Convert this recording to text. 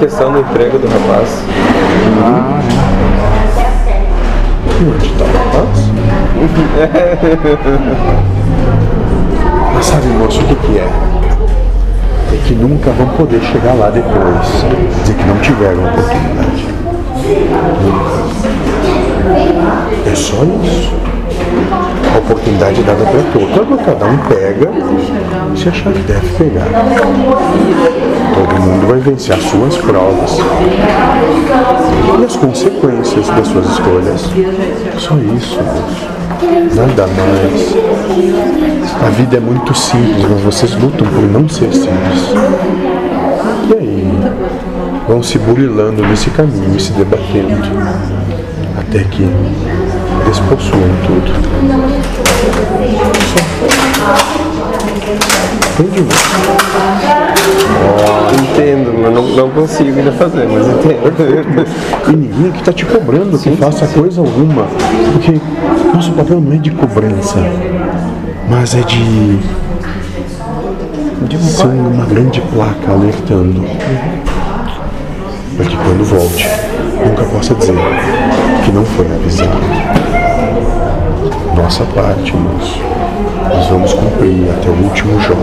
questão do emprego do rapaz. Ah, é. Mas sabe, moço, o que, que é? É que nunca vão poder chegar lá depois. Dizer que não tiveram oportunidade. É só isso. A oportunidade é dada para todos. Agora cada um pega se achar que deve pegar. Vai vencer as suas provas e as consequências das suas escolhas. Só isso, moço. Nada mais. A vida é muito simples, mas vocês lutam por não ser simples. E aí? Vão se burilando nesse caminho e se debatendo. Até que despossuam tudo. Só. Entendo, mas não, não consigo ainda fazer, mas entendo. E ninguém que está te cobrando que faça coisa alguma. Porque nosso papel não é de cobrança, mas é de. de ser uma grande placa alertando. Para que quando volte, nunca possa dizer que não foi avisado. Nossa parte, moço. Nós vamos cumprir até o último J.